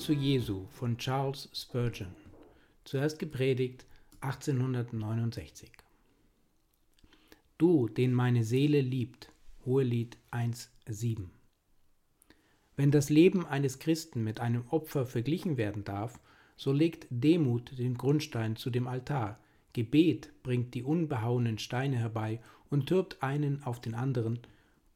Zu Jesu von Charles Spurgeon. Zuerst gepredigt 1869. Du, den meine Seele liebt. Hohelied 1,7. Wenn das Leben eines Christen mit einem Opfer verglichen werden darf, so legt Demut den Grundstein zu dem Altar, Gebet bringt die unbehauenen Steine herbei und türbt einen auf den anderen,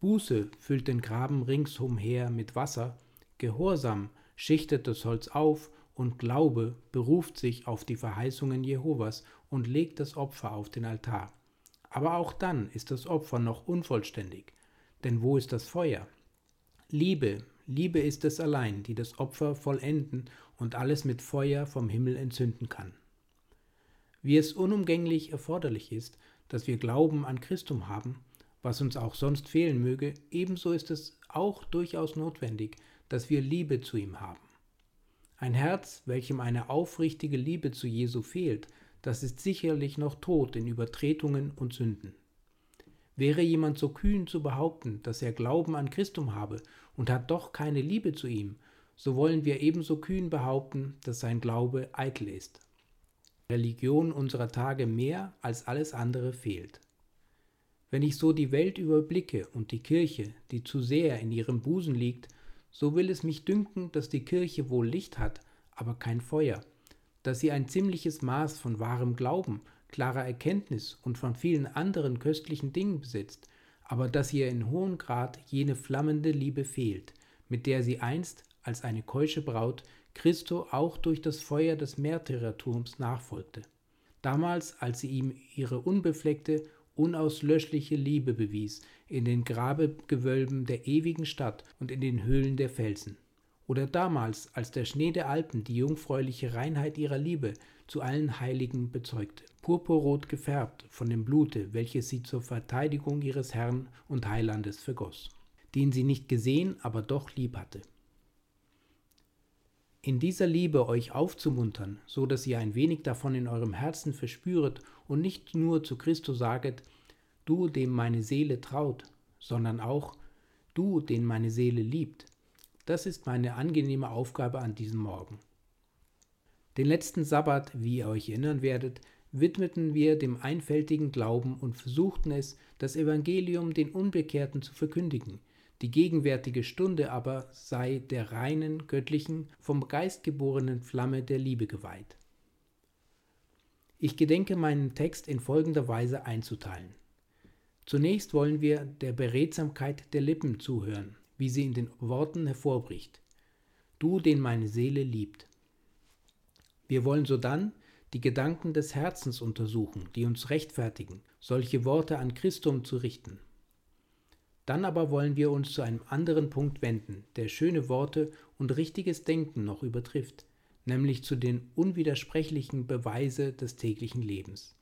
Buße füllt den Graben ringsumher mit Wasser, Gehorsam schichtet das Holz auf und Glaube beruft sich auf die Verheißungen Jehovas und legt das Opfer auf den Altar. Aber auch dann ist das Opfer noch unvollständig, denn wo ist das Feuer? Liebe, Liebe ist es allein, die das Opfer vollenden und alles mit Feuer vom Himmel entzünden kann. Wie es unumgänglich erforderlich ist, dass wir Glauben an Christum haben, was uns auch sonst fehlen möge, ebenso ist es auch durchaus notwendig, dass wir Liebe zu ihm haben. Ein Herz, welchem eine aufrichtige Liebe zu Jesu fehlt, das ist sicherlich noch tot in Übertretungen und Sünden. Wäre jemand so kühn zu behaupten, dass er Glauben an Christum habe und hat doch keine Liebe zu ihm, so wollen wir ebenso kühn behaupten, dass sein Glaube eitel ist. Religion unserer Tage mehr als alles andere fehlt. Wenn ich so die Welt überblicke und die Kirche, die zu sehr in ihrem Busen liegt, so will es mich dünken, dass die Kirche wohl Licht hat, aber kein Feuer, dass sie ein ziemliches Maß von wahrem Glauben, klarer Erkenntnis und von vielen anderen köstlichen Dingen besitzt, aber dass ihr in hohem Grad jene flammende Liebe fehlt, mit der sie einst als eine keusche Braut Christo auch durch das Feuer des Märtyrertums nachfolgte. Damals, als sie ihm ihre unbefleckte unauslöschliche Liebe bewies, in den Grabegewölben der ewigen Stadt und in den Höhlen der Felsen. Oder damals, als der Schnee der Alpen die jungfräuliche Reinheit ihrer Liebe zu allen Heiligen bezeugte, purpurrot gefärbt von dem Blute, welches sie zur Verteidigung ihres Herrn und Heilandes vergoss, den sie nicht gesehen, aber doch lieb hatte in dieser Liebe euch aufzumuntern, so dass ihr ein wenig davon in eurem Herzen verspüret und nicht nur zu Christo saget, du, dem meine Seele traut, sondern auch, du, den meine Seele liebt. Das ist meine angenehme Aufgabe an diesem Morgen. Den letzten Sabbat, wie ihr euch erinnern werdet, widmeten wir dem einfältigen Glauben und versuchten es, das Evangelium den Unbekehrten zu verkündigen – die gegenwärtige Stunde aber sei der reinen, göttlichen, vom Geist geborenen Flamme der Liebe geweiht. Ich gedenke meinen Text in folgender Weise einzuteilen. Zunächst wollen wir der Beredsamkeit der Lippen zuhören, wie sie in den Worten hervorbricht. Du, den meine Seele liebt. Wir wollen sodann die Gedanken des Herzens untersuchen, die uns rechtfertigen, solche Worte an Christum zu richten. Dann aber wollen wir uns zu einem anderen Punkt wenden, der schöne Worte und richtiges Denken noch übertrifft, nämlich zu den unwidersprechlichen Beweise des täglichen Lebens.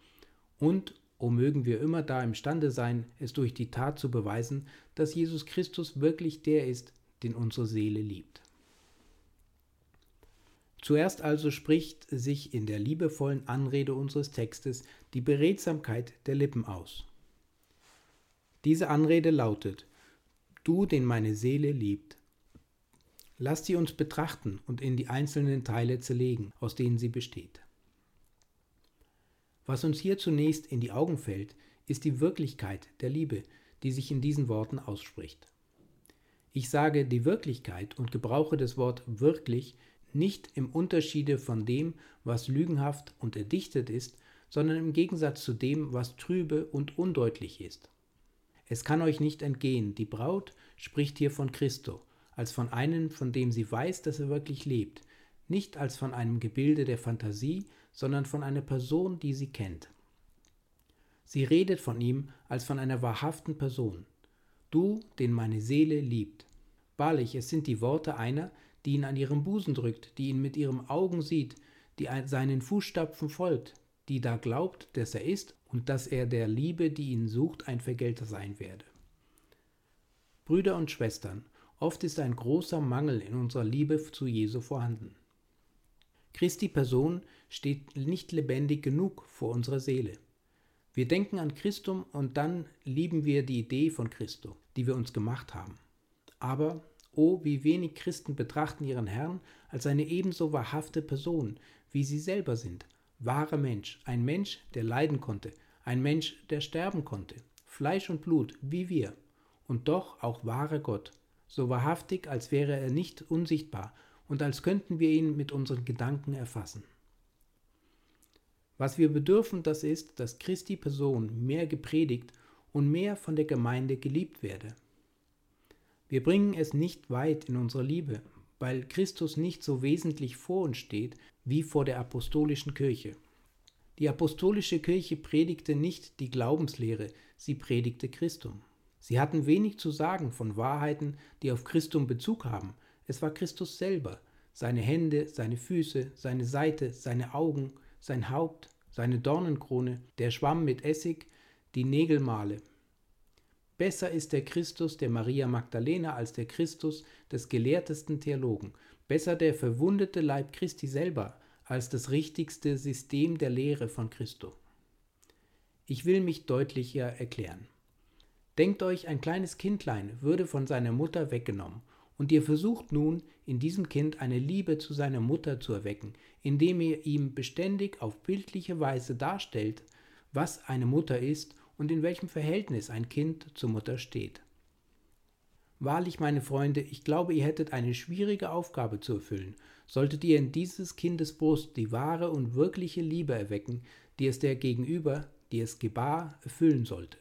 Und, o mögen wir immer da imstande sein, es durch die Tat zu beweisen, dass Jesus Christus wirklich der ist, den unsere Seele liebt. Zuerst also spricht sich in der liebevollen Anrede unseres Textes die Beredsamkeit der Lippen aus. Diese Anrede lautet, Du, den meine Seele liebt. Lasst sie uns betrachten und in die einzelnen Teile zerlegen, aus denen sie besteht. Was uns hier zunächst in die Augen fällt, ist die Wirklichkeit der Liebe, die sich in diesen Worten ausspricht. Ich sage die Wirklichkeit und gebrauche das Wort wirklich nicht im Unterschiede von dem, was lügenhaft und erdichtet ist, sondern im Gegensatz zu dem, was trübe und undeutlich ist. Es kann euch nicht entgehen, die Braut spricht hier von Christo, als von einem, von dem sie weiß, dass er wirklich lebt, nicht als von einem Gebilde der Fantasie, sondern von einer Person, die sie kennt. Sie redet von ihm als von einer wahrhaften Person. Du, den meine Seele liebt. Wahrlich, es sind die Worte einer, die ihn an ihrem Busen drückt, die ihn mit ihren Augen sieht, die seinen Fußstapfen folgt, die da glaubt, dass er ist und dass er der Liebe, die ihn sucht, ein Vergelter sein werde. Brüder und Schwestern, oft ist ein großer Mangel in unserer Liebe zu Jesu vorhanden. Christi Person steht nicht lebendig genug vor unserer Seele. Wir denken an Christum und dann lieben wir die Idee von Christo, die wir uns gemacht haben. Aber, oh, wie wenig Christen betrachten ihren Herrn als eine ebenso wahrhafte Person, wie sie selber sind, wahrer Mensch, ein Mensch, der leiden konnte, ein Mensch, der sterben konnte, Fleisch und Blut, wie wir, und doch auch wahrer Gott, so wahrhaftig, als wäre er nicht unsichtbar und als könnten wir ihn mit unseren Gedanken erfassen. Was wir bedürfen, das ist, dass Christi Person mehr gepredigt und mehr von der Gemeinde geliebt werde. Wir bringen es nicht weit in unserer Liebe, weil Christus nicht so wesentlich vor uns steht wie vor der apostolischen Kirche. Die apostolische Kirche predigte nicht die Glaubenslehre, sie predigte Christum. Sie hatten wenig zu sagen von Wahrheiten, die auf Christum Bezug haben. Es war Christus selber, seine Hände, seine Füße, seine Seite, seine Augen, sein Haupt, seine Dornenkrone, der Schwamm mit Essig, die Nägelmale. Besser ist der Christus der Maria Magdalena als der Christus des gelehrtesten Theologen, besser der verwundete Leib Christi selber als das richtigste System der Lehre von Christo. Ich will mich deutlicher erklären. Denkt euch, ein kleines Kindlein würde von seiner Mutter weggenommen, und ihr versucht nun, in diesem Kind eine Liebe zu seiner Mutter zu erwecken, indem ihr ihm beständig auf bildliche Weise darstellt, was eine Mutter ist und in welchem Verhältnis ein Kind zur Mutter steht. Wahrlich, meine Freunde, ich glaube, ihr hättet eine schwierige Aufgabe zu erfüllen, solltet ihr in dieses Kindes Brust die wahre und wirkliche Liebe erwecken, die es der Gegenüber, die es gebar, erfüllen sollte.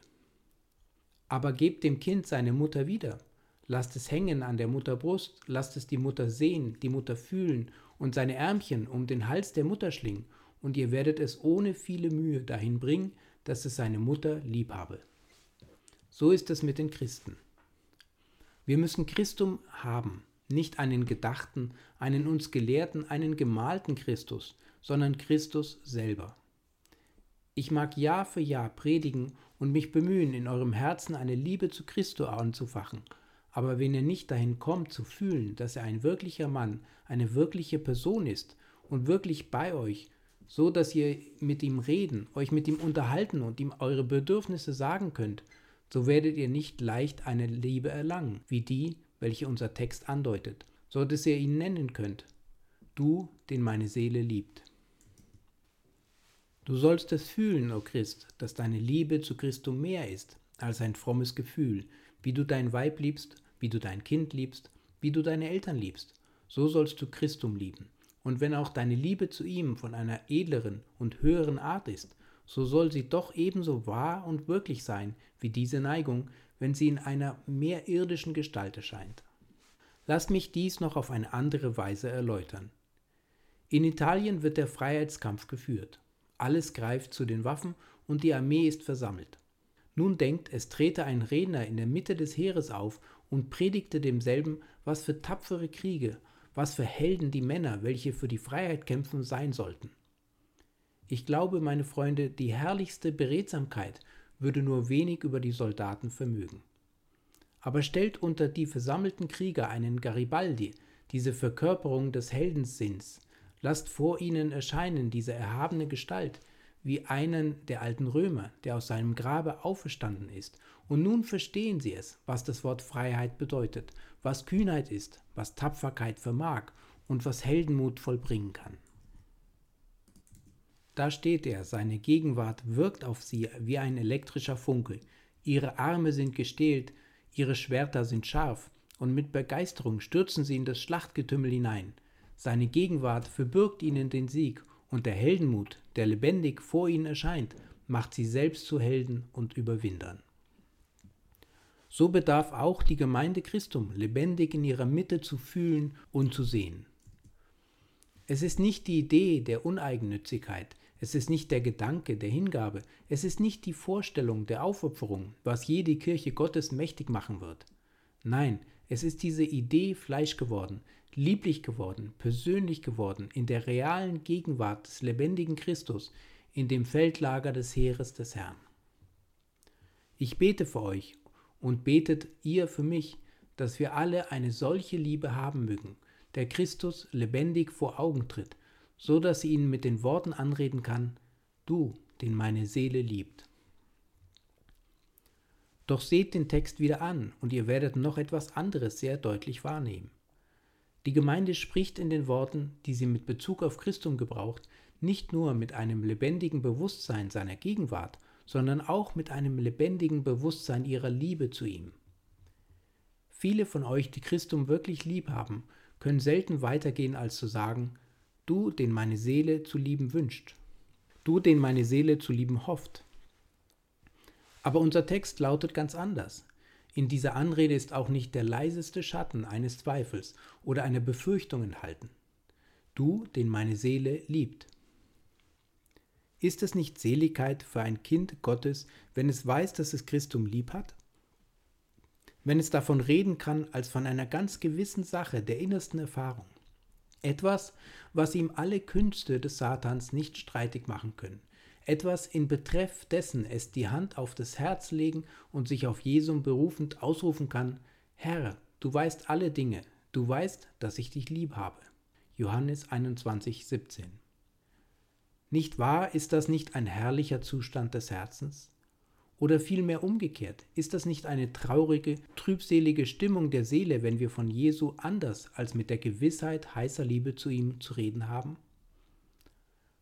Aber gebt dem Kind seine Mutter wieder. Lasst es hängen an der Mutterbrust, lasst es die Mutter sehen, die Mutter fühlen und seine Ärmchen um den Hals der Mutter schlingen, und ihr werdet es ohne viele Mühe dahin bringen, dass es seine Mutter lieb habe. So ist es mit den Christen. Wir müssen Christum haben, nicht einen gedachten, einen uns gelehrten, einen gemalten Christus, sondern Christus selber. Ich mag Jahr für Jahr predigen und mich bemühen, in eurem Herzen eine Liebe zu Christo anzufachen. Aber wenn ihr nicht dahin kommt zu fühlen, dass er ein wirklicher Mann, eine wirkliche Person ist und wirklich bei euch, so dass ihr mit ihm reden, euch mit ihm unterhalten und ihm eure Bedürfnisse sagen könnt, so werdet ihr nicht leicht eine Liebe erlangen, wie die, welche unser Text andeutet, so dass ihr ihn nennen könnt. Du, den meine Seele liebt. Du sollst es fühlen, o oh Christ, dass deine Liebe zu Christum mehr ist als ein frommes Gefühl, wie du dein Weib liebst, wie du dein Kind liebst, wie du deine Eltern liebst, so sollst du Christum lieben. Und wenn auch deine Liebe zu ihm von einer edleren und höheren Art ist, so soll sie doch ebenso wahr und wirklich sein wie diese Neigung, wenn sie in einer mehr irdischen Gestalt erscheint. Lasst mich dies noch auf eine andere Weise erläutern. In Italien wird der Freiheitskampf geführt. Alles greift zu den Waffen und die Armee ist versammelt. Nun denkt, es trete ein Redner in der Mitte des Heeres auf und predigte demselben, was für tapfere Kriege, was für Helden die Männer, welche für die Freiheit kämpfen, sein sollten. Ich glaube, meine Freunde, die herrlichste Beredsamkeit würde nur wenig über die Soldaten vermögen. Aber stellt unter die versammelten Krieger einen Garibaldi, diese Verkörperung des Heldensinns, lasst vor ihnen erscheinen diese erhabene Gestalt, wie einen der alten Römer, der aus seinem Grabe auferstanden ist. Und nun verstehen sie es, was das Wort Freiheit bedeutet, was Kühnheit ist, was Tapferkeit vermag und was Heldenmut vollbringen kann. Da steht er, seine Gegenwart wirkt auf sie wie ein elektrischer Funke. Ihre Arme sind gestählt, ihre Schwerter sind scharf, und mit Begeisterung stürzen sie in das Schlachtgetümmel hinein. Seine Gegenwart verbirgt ihnen den Sieg, und der Heldenmut, der lebendig vor ihnen erscheint, macht sie selbst zu Helden und Überwindern. So bedarf auch die Gemeinde Christum lebendig in ihrer Mitte zu fühlen und zu sehen. Es ist nicht die Idee der Uneigennützigkeit, es ist nicht der Gedanke der Hingabe, es ist nicht die Vorstellung der Aufopferung, was jede Kirche Gottes mächtig machen wird. Nein, es ist diese Idee Fleisch geworden, lieblich geworden, persönlich geworden, in der realen Gegenwart des lebendigen Christus, in dem Feldlager des Heeres des Herrn. Ich bete für euch und betet ihr für mich, dass wir alle eine solche Liebe haben mögen, der Christus lebendig vor Augen tritt, so dass sie ihn mit den Worten anreden kann, du, den meine Seele liebt. Doch seht den Text wieder an und ihr werdet noch etwas anderes sehr deutlich wahrnehmen. Die Gemeinde spricht in den Worten, die sie mit Bezug auf Christum gebraucht, nicht nur mit einem lebendigen Bewusstsein seiner Gegenwart, sondern auch mit einem lebendigen Bewusstsein ihrer Liebe zu ihm. Viele von euch, die Christum wirklich lieb haben, können selten weitergehen als zu sagen, du, den meine Seele zu lieben wünscht, du, den meine Seele zu lieben hofft. Aber unser Text lautet ganz anders. In dieser Anrede ist auch nicht der leiseste Schatten eines Zweifels oder einer Befürchtung enthalten. Du, den meine Seele liebt. Ist es nicht Seligkeit für ein Kind Gottes, wenn es weiß, dass es Christum lieb hat? Wenn es davon reden kann, als von einer ganz gewissen Sache der innersten Erfahrung. Etwas, was ihm alle Künste des Satans nicht streitig machen können etwas in Betreff dessen es die Hand auf das Herz legen und sich auf Jesum berufend ausrufen kann, Herr, du weißt alle Dinge, du weißt, dass ich dich lieb habe. Johannes 21, 17. Nicht wahr, ist das nicht ein herrlicher Zustand des Herzens? Oder vielmehr umgekehrt, ist das nicht eine traurige, trübselige Stimmung der Seele, wenn wir von Jesu anders als mit der Gewissheit heißer Liebe zu ihm zu reden haben?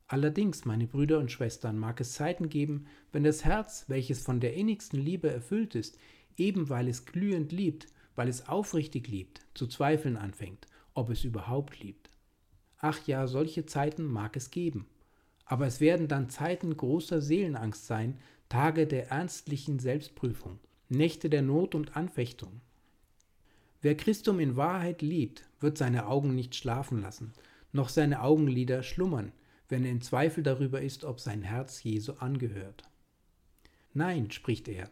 Allerdings, meine Brüder und Schwestern, mag es Zeiten geben, wenn das Herz, welches von der innigsten Liebe erfüllt ist, eben weil es glühend liebt, weil es aufrichtig liebt, zu zweifeln anfängt, ob es überhaupt liebt. Ach ja, solche Zeiten mag es geben. Aber es werden dann Zeiten großer Seelenangst sein, Tage der ernstlichen Selbstprüfung, Nächte der Not und Anfechtung. Wer Christum in Wahrheit liebt, wird seine Augen nicht schlafen lassen, noch seine Augenlider schlummern, wenn er in Zweifel darüber ist, ob sein Herz Jesu angehört. Nein, spricht er,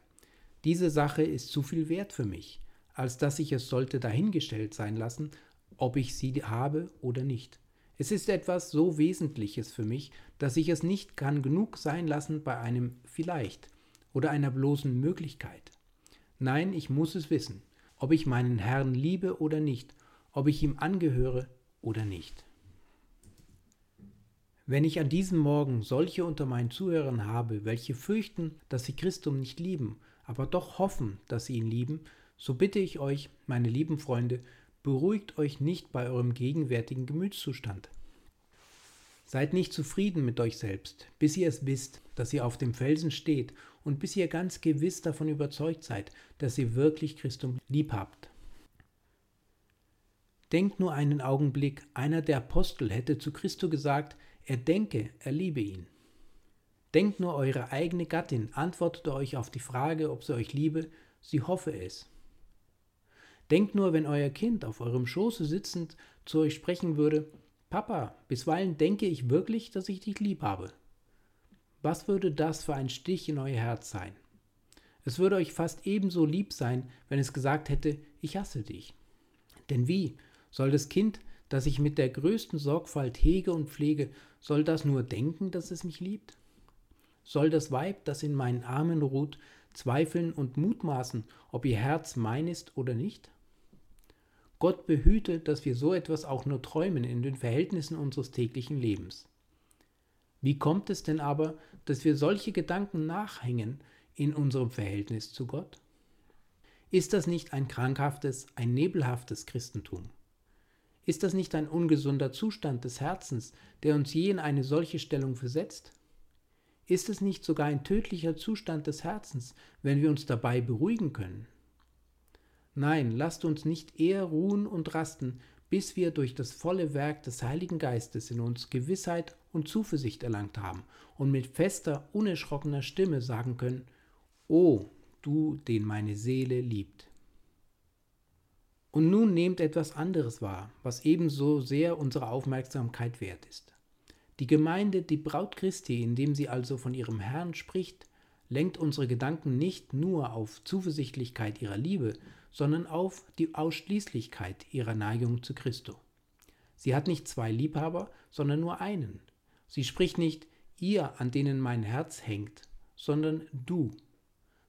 diese Sache ist zu viel wert für mich, als dass ich es sollte dahingestellt sein lassen, ob ich sie habe oder nicht. Es ist etwas so Wesentliches für mich, dass ich es nicht kann genug sein lassen bei einem vielleicht oder einer bloßen Möglichkeit. Nein, ich muss es wissen, ob ich meinen Herrn liebe oder nicht, ob ich ihm angehöre oder nicht. Wenn ich an diesem Morgen solche unter meinen Zuhörern habe, welche fürchten, dass sie Christum nicht lieben, aber doch hoffen, dass sie ihn lieben, so bitte ich euch, meine lieben Freunde, beruhigt euch nicht bei eurem gegenwärtigen Gemütszustand. Seid nicht zufrieden mit euch selbst, bis ihr es wisst, dass ihr auf dem Felsen steht und bis ihr ganz gewiss davon überzeugt seid, dass ihr wirklich Christum lieb habt. Denkt nur einen Augenblick, einer der Apostel hätte zu Christo gesagt, er denke, er liebe ihn. Denkt nur eure eigene Gattin antwortete euch auf die Frage, ob sie euch liebe, sie hoffe es. Denkt nur, wenn euer Kind auf eurem Schoße sitzend zu euch sprechen würde, Papa, bisweilen denke ich wirklich, dass ich dich lieb habe. Was würde das für ein Stich in euer Herz sein? Es würde euch fast ebenso lieb sein, wenn es gesagt hätte, ich hasse dich. Denn wie soll das Kind, das ich mit der größten Sorgfalt hege und pflege, soll das nur denken, dass es mich liebt? Soll das Weib, das in meinen Armen ruht, zweifeln und mutmaßen, ob ihr Herz mein ist oder nicht? Gott behüte, dass wir so etwas auch nur träumen in den Verhältnissen unseres täglichen Lebens. Wie kommt es denn aber, dass wir solche Gedanken nachhängen in unserem Verhältnis zu Gott? Ist das nicht ein krankhaftes, ein nebelhaftes Christentum? Ist das nicht ein ungesunder Zustand des Herzens, der uns je in eine solche Stellung versetzt? Ist es nicht sogar ein tödlicher Zustand des Herzens, wenn wir uns dabei beruhigen können? Nein, lasst uns nicht eher ruhen und rasten, bis wir durch das volle Werk des Heiligen Geistes in uns Gewissheit und Zuversicht erlangt haben und mit fester, unerschrockener Stimme sagen können, O du, den meine Seele liebt. Und nun nehmt etwas anderes wahr, was ebenso sehr unsere Aufmerksamkeit wert ist. Die Gemeinde, die Braut Christi, indem sie also von ihrem Herrn spricht, lenkt unsere Gedanken nicht nur auf Zuversichtlichkeit ihrer Liebe, sondern auf die Ausschließlichkeit ihrer Neigung zu Christo. Sie hat nicht zwei Liebhaber, sondern nur einen. Sie spricht nicht ihr, an denen mein Herz hängt, sondern du.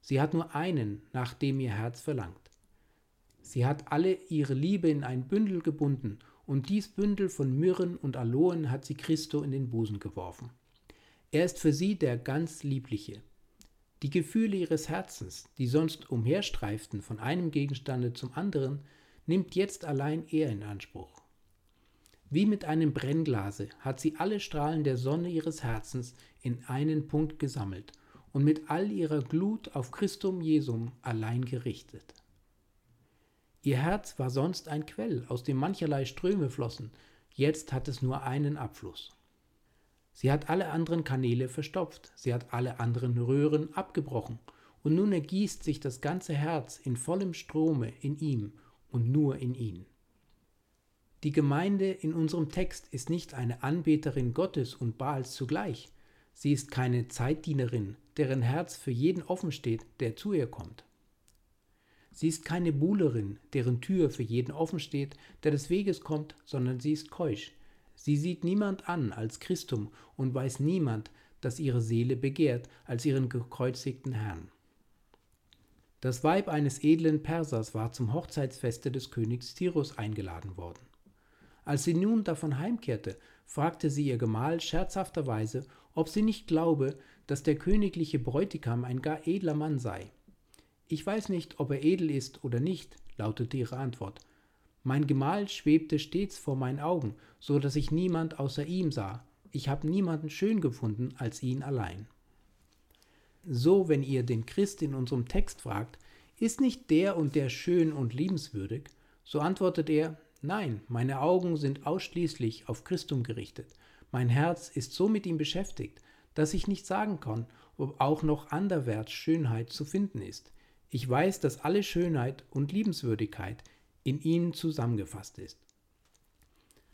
Sie hat nur einen, nach dem ihr Herz verlangt. Sie hat alle ihre Liebe in ein Bündel gebunden, und dies Bündel von Myrrhen und Aloen hat sie Christo in den Busen geworfen. Er ist für sie der ganz Liebliche. Die Gefühle ihres Herzens, die sonst umherstreiften von einem Gegenstande zum anderen, nimmt jetzt allein er in Anspruch. Wie mit einem Brennglase hat sie alle Strahlen der Sonne ihres Herzens in einen Punkt gesammelt und mit all ihrer Glut auf Christum Jesum allein gerichtet. Ihr Herz war sonst ein Quell, aus dem mancherlei Ströme flossen, jetzt hat es nur einen Abfluss. Sie hat alle anderen Kanäle verstopft, sie hat alle anderen Röhren abgebrochen, und nun ergießt sich das ganze Herz in vollem Strome in ihm und nur in ihn. Die Gemeinde in unserem Text ist nicht eine Anbeterin Gottes und Baals zugleich, sie ist keine Zeitdienerin, deren Herz für jeden offen steht, der zu ihr kommt. Sie ist keine Buhlerin, deren Tür für jeden offen steht, der des Weges kommt, sondern sie ist keusch, Sie sieht niemand an als Christum und weiß niemand, dass ihre Seele begehrt, als ihren gekreuzigten Herrn. Das Weib eines edlen Persers war zum Hochzeitsfeste des Königs Tirus eingeladen worden. Als sie nun davon heimkehrte, fragte sie ihr Gemahl scherzhafterweise, ob sie nicht glaube, dass der königliche Bräutigam ein gar edler Mann sei. Ich weiß nicht, ob er edel ist oder nicht, lautete ihre Antwort, mein Gemahl schwebte stets vor meinen Augen, so dass ich niemand außer ihm sah. Ich habe niemanden schön gefunden als ihn allein. So, wenn ihr den Christ in unserem Text fragt, ist nicht der und der schön und liebenswürdig, so antwortet er, nein, meine Augen sind ausschließlich auf Christum gerichtet, mein Herz ist so mit ihm beschäftigt, dass ich nicht sagen kann, ob auch noch anderwärts Schönheit zu finden ist. Ich weiß, dass alle Schönheit und Liebenswürdigkeit in ihnen zusammengefasst ist.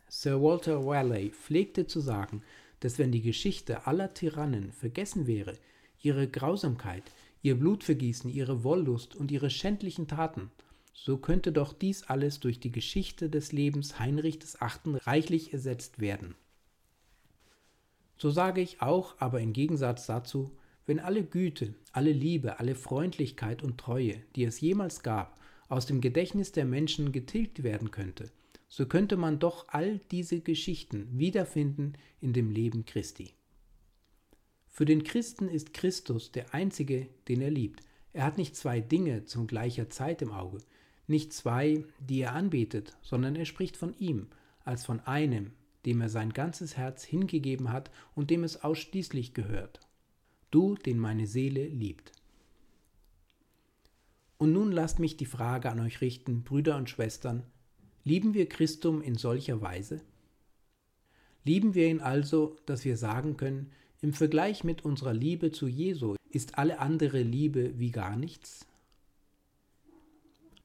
Sir Walter Raleigh pflegte zu sagen, dass wenn die Geschichte aller Tyrannen vergessen wäre, ihre Grausamkeit, ihr Blutvergießen, ihre Wollust und ihre schändlichen Taten, so könnte doch dies alles durch die Geschichte des Lebens Heinrich des Achten reichlich ersetzt werden. So sage ich auch, aber im Gegensatz dazu, wenn alle Güte, alle Liebe, alle Freundlichkeit und Treue, die es jemals gab, aus dem Gedächtnis der Menschen getilgt werden könnte, so könnte man doch all diese Geschichten wiederfinden in dem Leben Christi. Für den Christen ist Christus der einzige, den er liebt. Er hat nicht zwei Dinge zum gleicher Zeit im Auge, nicht zwei, die er anbetet, sondern er spricht von ihm als von einem, dem er sein ganzes Herz hingegeben hat und dem es ausschließlich gehört. Du, den meine Seele liebt. Und nun lasst mich die Frage an euch richten, Brüder und Schwestern, lieben wir Christum in solcher Weise? Lieben wir ihn also, dass wir sagen können, im Vergleich mit unserer Liebe zu Jesu ist alle andere Liebe wie gar nichts?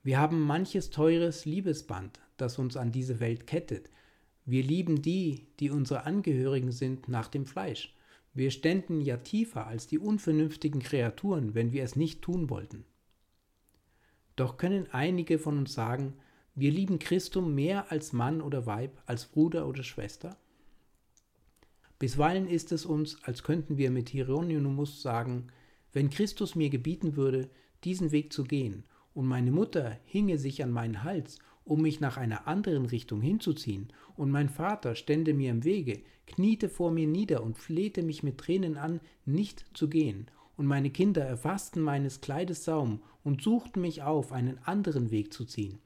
Wir haben manches teures Liebesband, das uns an diese Welt kettet. Wir lieben die, die unsere Angehörigen sind, nach dem Fleisch. Wir ständen ja tiefer als die unvernünftigen Kreaturen, wenn wir es nicht tun wollten. Doch können einige von uns sagen, wir lieben Christum mehr als Mann oder Weib, als Bruder oder Schwester? Bisweilen ist es uns, als könnten wir mit Hieronymus sagen, wenn Christus mir gebieten würde, diesen Weg zu gehen, und meine Mutter hinge sich an meinen Hals, um mich nach einer anderen Richtung hinzuziehen, und mein Vater stände mir im Wege, kniete vor mir nieder und flehte mich mit Tränen an, nicht zu gehen, und meine Kinder erfassten meines Kleides Saum und suchten mich auf, einen anderen Weg zu ziehen.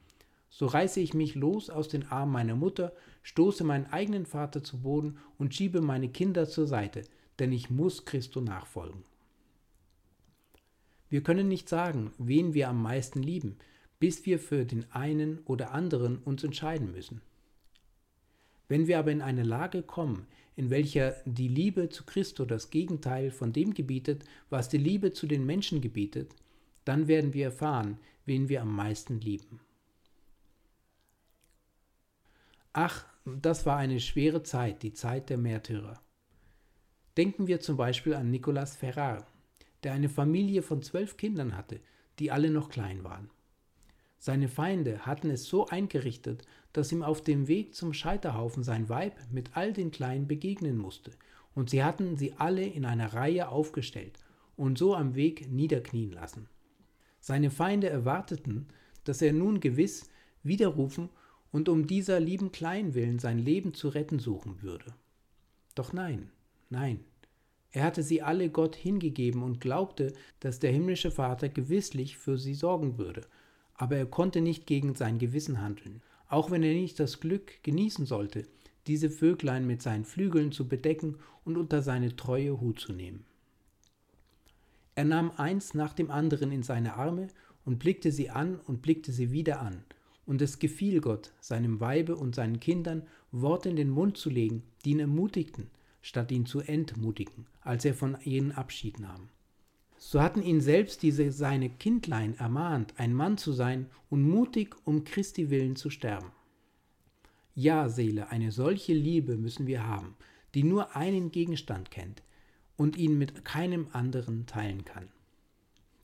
So reiße ich mich los aus den Armen meiner Mutter, stoße meinen eigenen Vater zu Boden und schiebe meine Kinder zur Seite, denn ich muss Christo nachfolgen. Wir können nicht sagen, wen wir am meisten lieben, bis wir für den einen oder anderen uns entscheiden müssen. Wenn wir aber in eine Lage kommen, in welcher die Liebe zu Christo das Gegenteil von dem gebietet, was die Liebe zu den Menschen gebietet, dann werden wir erfahren, wen wir am meisten lieben. Ach, das war eine schwere Zeit, die Zeit der Märtyrer. Denken wir zum Beispiel an Nicolas Ferrar, der eine Familie von zwölf Kindern hatte, die alle noch klein waren. Seine Feinde hatten es so eingerichtet, dass ihm auf dem Weg zum Scheiterhaufen sein Weib mit all den Kleinen begegnen musste, und sie hatten sie alle in einer Reihe aufgestellt und so am Weg niederknien lassen. Seine Feinde erwarteten, dass er nun gewiss widerrufen und um dieser lieben Kleinen willen sein Leben zu retten suchen würde. Doch nein, nein, er hatte sie alle Gott hingegeben und glaubte, dass der himmlische Vater gewisslich für sie sorgen würde, aber er konnte nicht gegen sein Gewissen handeln, auch wenn er nicht das Glück genießen sollte, diese Vöglein mit seinen Flügeln zu bedecken und unter seine treue Hut zu nehmen. Er nahm eins nach dem anderen in seine Arme und blickte sie an und blickte sie wieder an, und es gefiel Gott, seinem Weibe und seinen Kindern Worte in den Mund zu legen, die ihn ermutigten, statt ihn zu entmutigen, als er von ihnen Abschied nahm. So hatten ihn selbst diese seine Kindlein ermahnt, ein Mann zu sein und mutig um Christi willen zu sterben. Ja, Seele, eine solche Liebe müssen wir haben, die nur einen Gegenstand kennt und ihn mit keinem anderen teilen kann.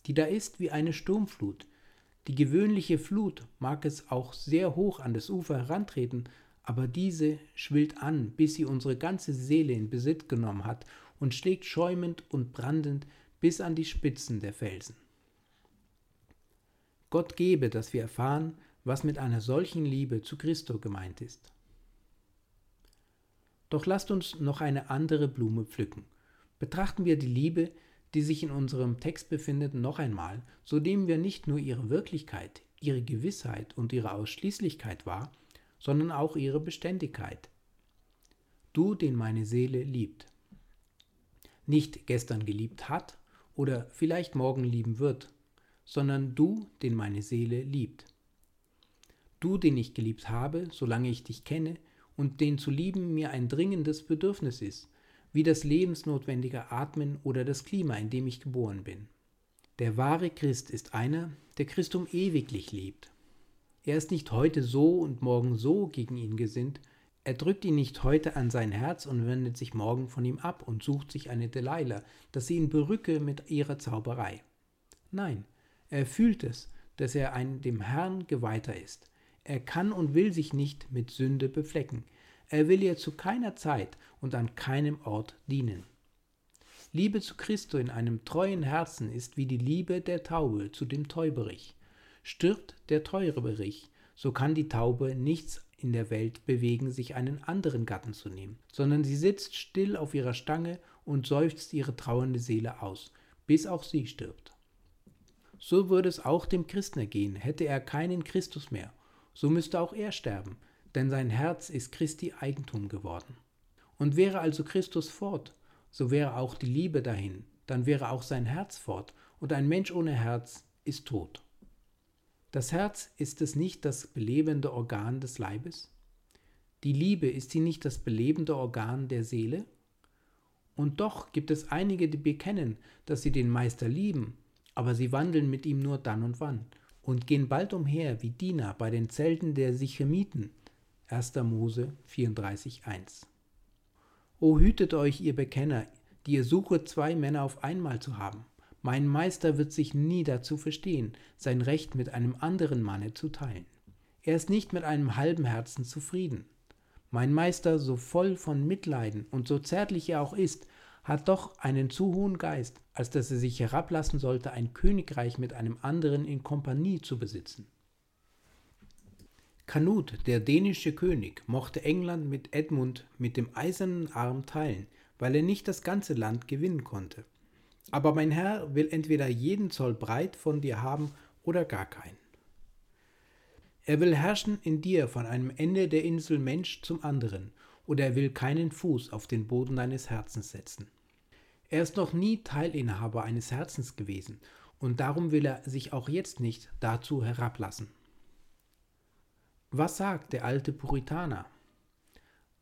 Die da ist wie eine Sturmflut. Die gewöhnliche Flut mag es auch sehr hoch an das Ufer herantreten, aber diese schwillt an, bis sie unsere ganze Seele in Besitz genommen hat und schlägt schäumend und brandend bis an die Spitzen der Felsen. Gott gebe, dass wir erfahren, was mit einer solchen Liebe zu Christo gemeint ist. Doch lasst uns noch eine andere Blume pflücken. Betrachten wir die Liebe, die sich in unserem Text befindet, noch einmal, so nehmen wir nicht nur ihre Wirklichkeit, ihre Gewissheit und ihre Ausschließlichkeit wahr, sondern auch ihre Beständigkeit. Du, den meine Seele liebt. Nicht gestern geliebt hat oder vielleicht morgen lieben wird, sondern du, den meine Seele liebt. Du, den ich geliebt habe, solange ich dich kenne, und den zu lieben mir ein dringendes Bedürfnis ist, wie das lebensnotwendige Atmen oder das Klima, in dem ich geboren bin. Der wahre Christ ist einer, der Christum ewiglich liebt er ist nicht heute so und morgen so gegen ihn gesinnt. Er drückt ihn nicht heute an sein Herz und wendet sich morgen von ihm ab und sucht sich eine Delilah, dass sie ihn berücke mit ihrer Zauberei. Nein, er fühlt es, dass er ein dem Herrn geweihter ist. Er kann und will sich nicht mit Sünde beflecken. Er will ihr zu keiner Zeit und an keinem Ort dienen. Liebe zu Christo in einem treuen Herzen ist wie die Liebe der Taube zu dem Täuberich. Stirbt der Täuberich, so kann die Taube nichts in der Welt bewegen, sich einen anderen Gatten zu nehmen, sondern sie sitzt still auf ihrer Stange und seufzt ihre trauernde Seele aus, bis auch sie stirbt. So würde es auch dem Christen ergehen, hätte er keinen Christus mehr, so müsste auch er sterben, denn sein Herz ist Christi Eigentum geworden. Und wäre also Christus fort, so wäre auch die Liebe dahin, dann wäre auch sein Herz fort, und ein Mensch ohne Herz ist tot. Das Herz ist es nicht das belebende Organ des Leibes? Die Liebe ist sie nicht das belebende Organ der Seele? Und doch gibt es einige, die bekennen, dass sie den Meister lieben, aber sie wandeln mit ihm nur dann und wann und gehen bald umher wie Diener bei den Zelten der Sichemiten. 1. Mose 34,1 O hütet euch, ihr Bekenner, die ihr suchet, zwei Männer auf einmal zu haben. Mein Meister wird sich nie dazu verstehen, sein Recht mit einem anderen Manne zu teilen. Er ist nicht mit einem halben Herzen zufrieden. Mein Meister, so voll von Mitleiden und so zärtlich er auch ist, hat doch einen zu hohen Geist, als dass er sich herablassen sollte, ein Königreich mit einem anderen in Kompanie zu besitzen. Canute, der dänische König, mochte England mit Edmund mit dem eisernen Arm teilen, weil er nicht das ganze Land gewinnen konnte. Aber mein Herr will entweder jeden Zoll breit von dir haben oder gar keinen. Er will herrschen in dir von einem Ende der Insel Mensch zum anderen, oder er will keinen Fuß auf den Boden deines Herzens setzen. Er ist noch nie Teilinhaber eines Herzens gewesen, und darum will er sich auch jetzt nicht dazu herablassen. Was sagt der alte Puritaner?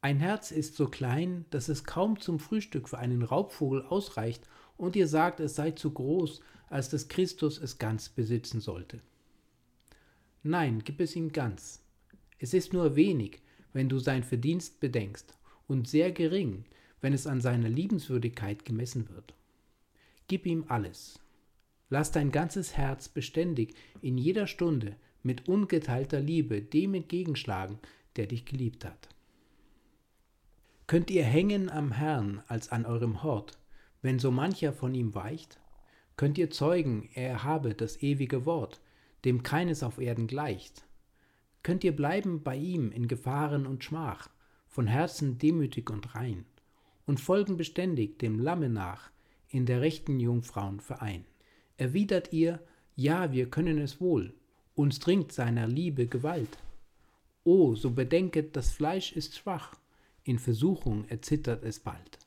Ein Herz ist so klein, dass es kaum zum Frühstück für einen Raubvogel ausreicht, und ihr sagt, es sei zu groß, als dass Christus es ganz besitzen sollte. Nein, gib es ihm ganz. Es ist nur wenig, wenn du sein Verdienst bedenkst, und sehr gering, wenn es an seiner Liebenswürdigkeit gemessen wird. Gib ihm alles. Lass dein ganzes Herz beständig in jeder Stunde mit ungeteilter Liebe dem entgegenschlagen, der dich geliebt hat. Könnt ihr hängen am Herrn als an eurem Hort, wenn so mancher von ihm weicht? Könnt ihr zeugen, er habe das ewige Wort, dem keines auf Erden gleicht? Könnt ihr bleiben bei ihm in Gefahren und Schmach, von Herzen demütig und rein, und folgen beständig dem Lamme nach in der rechten Jungfrauen Verein? Erwidert ihr, ja, wir können es wohl, uns dringt seiner Liebe Gewalt. O, so bedenket, das Fleisch ist schwach, in Versuchung erzittert es bald.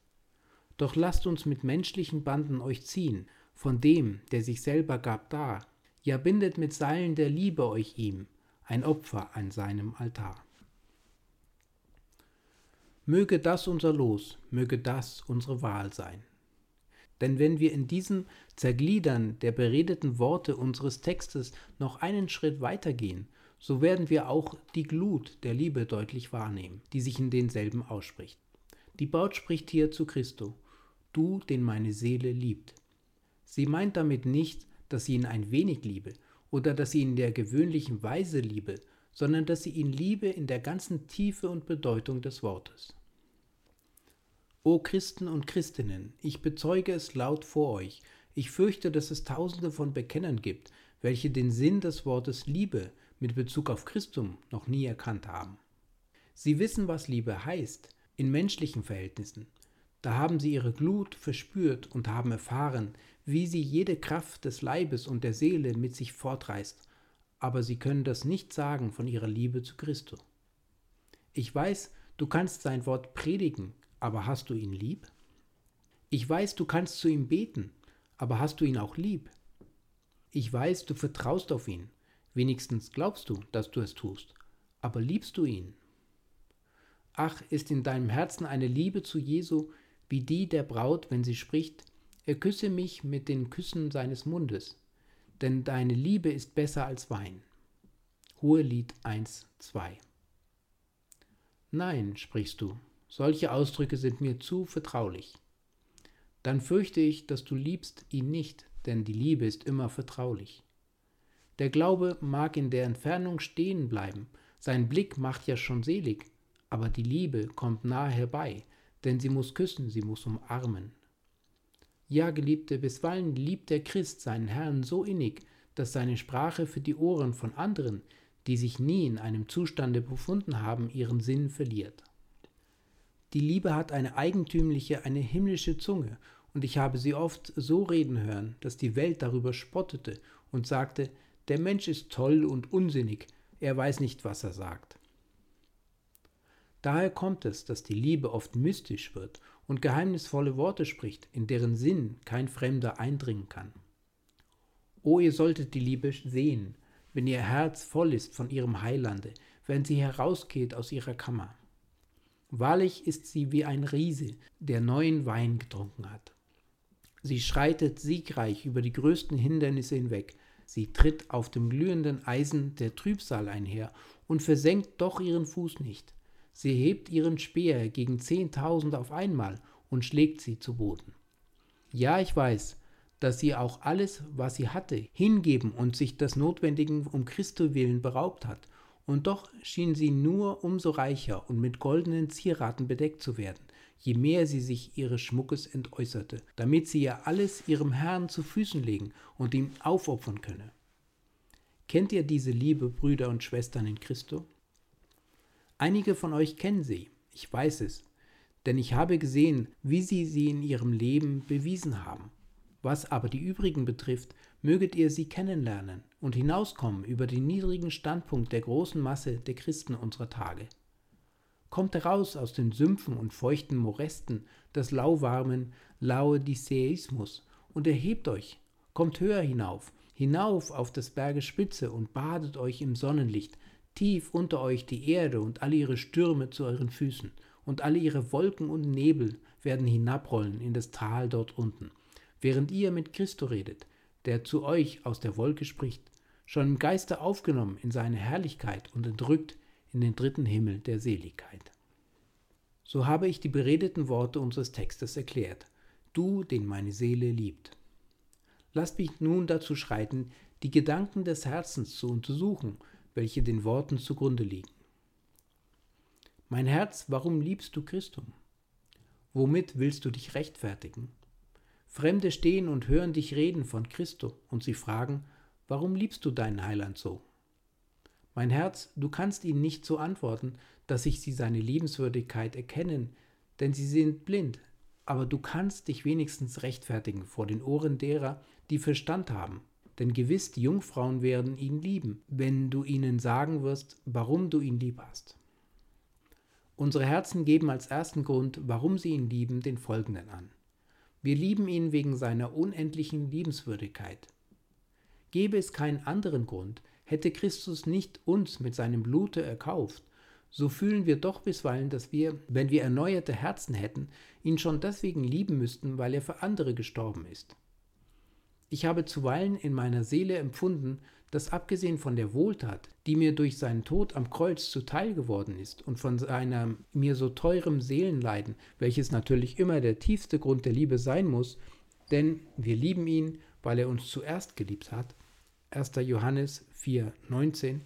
Doch lasst uns mit menschlichen Banden euch ziehen, von dem, der sich selber gab, dar, ja bindet mit Seilen der Liebe euch ihm, ein Opfer an seinem Altar. Möge das unser Los, möge das unsere Wahl sein. Denn wenn wir in diesem Zergliedern der beredeten Worte unseres Textes noch einen Schritt weitergehen, so werden wir auch die Glut der Liebe deutlich wahrnehmen, die sich in denselben ausspricht. Die Braut spricht hier zu Christo, du, den meine Seele liebt. Sie meint damit nicht, dass sie ihn ein wenig liebe oder dass sie ihn in der gewöhnlichen Weise liebe, sondern dass sie ihn liebe in der ganzen Tiefe und Bedeutung des Wortes. O Christen und Christinnen, ich bezeuge es laut vor euch, ich fürchte, dass es tausende von Bekennern gibt, welche den Sinn des Wortes Liebe mit Bezug auf Christum noch nie erkannt haben. Sie wissen, was Liebe heißt, in menschlichen Verhältnissen, da haben sie ihre Glut verspürt und haben erfahren, wie sie jede Kraft des Leibes und der Seele mit sich fortreißt, aber sie können das nicht sagen von ihrer Liebe zu Christo. Ich weiß, du kannst sein Wort predigen, aber hast du ihn lieb? Ich weiß, du kannst zu ihm beten, aber hast du ihn auch lieb? Ich weiß, du vertraust auf ihn, wenigstens glaubst du, dass du es tust, aber liebst du ihn? Ach, ist in deinem Herzen eine Liebe zu Jesu, wie die der Braut, wenn sie spricht, er küsse mich mit den Küssen seines Mundes, denn deine Liebe ist besser als Wein. Hohelied 1, 2. Nein, sprichst du, solche Ausdrücke sind mir zu vertraulich. Dann fürchte ich, dass du liebst ihn nicht, denn die Liebe ist immer vertraulich. Der Glaube mag in der Entfernung stehen bleiben, sein Blick macht ja schon selig, aber die Liebe kommt nahe herbei, denn sie muss küssen, sie muss umarmen. Ja, Geliebte, bisweilen liebt der Christ seinen Herrn so innig, dass seine Sprache für die Ohren von anderen, die sich nie in einem Zustande befunden haben, ihren Sinn verliert. Die Liebe hat eine eigentümliche, eine himmlische Zunge, und ich habe sie oft so reden hören, dass die Welt darüber spottete und sagte, der Mensch ist toll und unsinnig, er weiß nicht, was er sagt. Daher kommt es, dass die Liebe oft mystisch wird und geheimnisvolle Worte spricht, in deren Sinn kein Fremder eindringen kann. O ihr solltet die Liebe sehen, wenn ihr Herz voll ist von ihrem Heilande, wenn sie herausgeht aus ihrer Kammer. Wahrlich ist sie wie ein Riese, der neuen Wein getrunken hat. Sie schreitet siegreich über die größten Hindernisse hinweg, sie tritt auf dem glühenden Eisen der Trübsal einher und versenkt doch ihren Fuß nicht. Sie hebt ihren Speer gegen zehntausend auf einmal und schlägt sie zu Boden. Ja, ich weiß, dass sie auch alles, was sie hatte, hingeben und sich des Notwendigen um Christo willen beraubt hat, und doch schien sie nur umso reicher und mit goldenen Zieraten bedeckt zu werden, je mehr sie sich ihres Schmuckes entäußerte, damit sie ja alles ihrem Herrn zu Füßen legen und ihm aufopfern könne. Kennt ihr diese Liebe, Brüder und Schwestern in Christo? Einige von euch kennen sie, ich weiß es, denn ich habe gesehen, wie sie sie in ihrem Leben bewiesen haben. Was aber die übrigen betrifft, möget ihr sie kennenlernen und hinauskommen über den niedrigen Standpunkt der großen Masse der Christen unserer Tage. Kommt heraus aus den Sümpfen und feuchten Moresten des lauwarmen Laodiceismus und erhebt euch, kommt höher hinauf, hinauf auf des Berges Spitze und badet euch im Sonnenlicht, tief unter euch die Erde und alle ihre Stürme zu euren Füßen, und alle ihre Wolken und Nebel werden hinabrollen in das Tal dort unten. Während ihr mit Christo redet, der zu euch aus der Wolke spricht, schon im Geiste aufgenommen in seine Herrlichkeit und entrückt in den dritten Himmel der Seligkeit. So habe ich die beredeten Worte unseres Textes erklärt, du, den meine Seele liebt. Lasst mich nun dazu schreiten, die Gedanken des Herzens zu untersuchen, welche den Worten zugrunde liegen. Mein Herz, warum liebst du Christum? Womit willst du dich rechtfertigen? Fremde stehen und hören dich reden von Christo und sie fragen, warum liebst du deinen Heiland so? Mein Herz, du kannst ihnen nicht so antworten, dass ich sie seine Liebenswürdigkeit erkennen, denn sie sind blind, aber du kannst dich wenigstens rechtfertigen vor den Ohren derer, die Verstand haben, denn gewiss die Jungfrauen werden ihn lieben, wenn du ihnen sagen wirst, warum du ihn lieb hast. Unsere Herzen geben als ersten Grund, warum sie ihn lieben, den folgenden an. Wir lieben ihn wegen seiner unendlichen Liebenswürdigkeit. Gäbe es keinen anderen Grund, hätte Christus nicht uns mit seinem Blute erkauft, so fühlen wir doch bisweilen, dass wir, wenn wir erneuerte Herzen hätten, ihn schon deswegen lieben müssten, weil er für andere gestorben ist. Ich habe zuweilen in meiner Seele empfunden, dass abgesehen von der Wohltat, die mir durch seinen Tod am Kreuz zuteil geworden ist und von seinem mir so teurem Seelenleiden, welches natürlich immer der tiefste Grund der Liebe sein muss, denn wir lieben ihn, weil er uns zuerst geliebt hat. 1. Johannes 4, 19.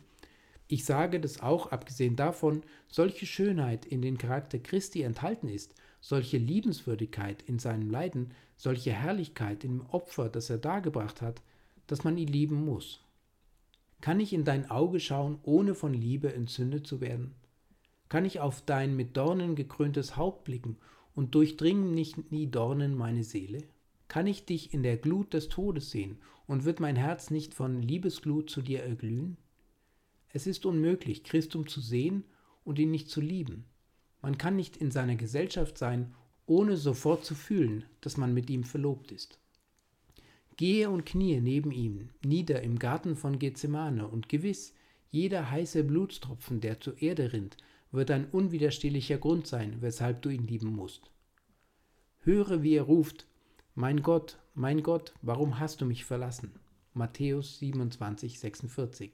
Ich sage, dass auch, abgesehen davon, solche Schönheit in den Charakter Christi enthalten ist, solche Liebenswürdigkeit in seinem Leiden, solche Herrlichkeit im Opfer, das er dargebracht hat, dass man ihn lieben muss. Kann ich in dein Auge schauen, ohne von Liebe entzündet zu werden? Kann ich auf dein mit Dornen gekröntes Haupt blicken und durchdringen nicht nie Dornen meine Seele? Kann ich dich in der Glut des Todes sehen und wird mein Herz nicht von Liebesglut zu dir erglühen? Es ist unmöglich, Christum zu sehen und ihn nicht zu lieben. Man kann nicht in seiner Gesellschaft sein, ohne sofort zu fühlen, dass man mit ihm verlobt ist. Gehe und kniee neben ihm, nieder im Garten von Gethsemane, und gewiss, jeder heiße Blutstropfen, der zur Erde rinnt, wird ein unwiderstehlicher Grund sein, weshalb du ihn lieben musst. Höre, wie er ruft, Mein Gott, mein Gott, warum hast du mich verlassen? Matthäus 27, 46.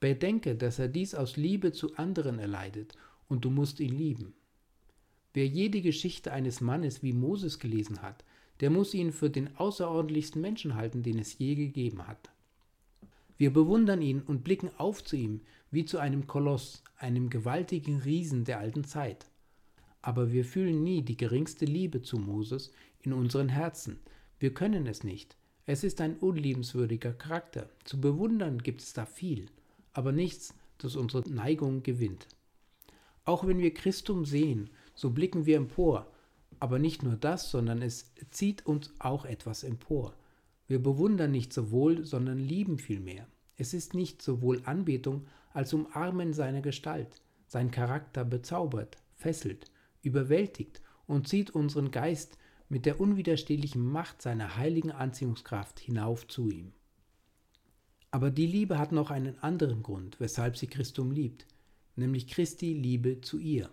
Bedenke, dass er dies aus Liebe zu anderen erleidet, und du musst ihn lieben. Wer jede Geschichte eines Mannes wie Moses gelesen hat, der muss ihn für den außerordentlichsten Menschen halten, den es je gegeben hat. Wir bewundern ihn und blicken auf zu ihm wie zu einem Koloss, einem gewaltigen Riesen der alten Zeit. Aber wir fühlen nie die geringste Liebe zu Moses in unseren Herzen. Wir können es nicht. Es ist ein unliebenswürdiger Charakter. Zu bewundern gibt es da viel, aber nichts, das unsere Neigung gewinnt. Auch wenn wir Christum sehen, so blicken wir empor, aber nicht nur das, sondern es zieht uns auch etwas empor. Wir bewundern nicht sowohl, sondern lieben vielmehr. Es ist nicht sowohl Anbetung als Umarmen seiner Gestalt. Sein Charakter bezaubert, fesselt, überwältigt und zieht unseren Geist mit der unwiderstehlichen Macht seiner heiligen Anziehungskraft hinauf zu ihm. Aber die Liebe hat noch einen anderen Grund, weshalb sie Christum liebt, nämlich Christi Liebe zu ihr.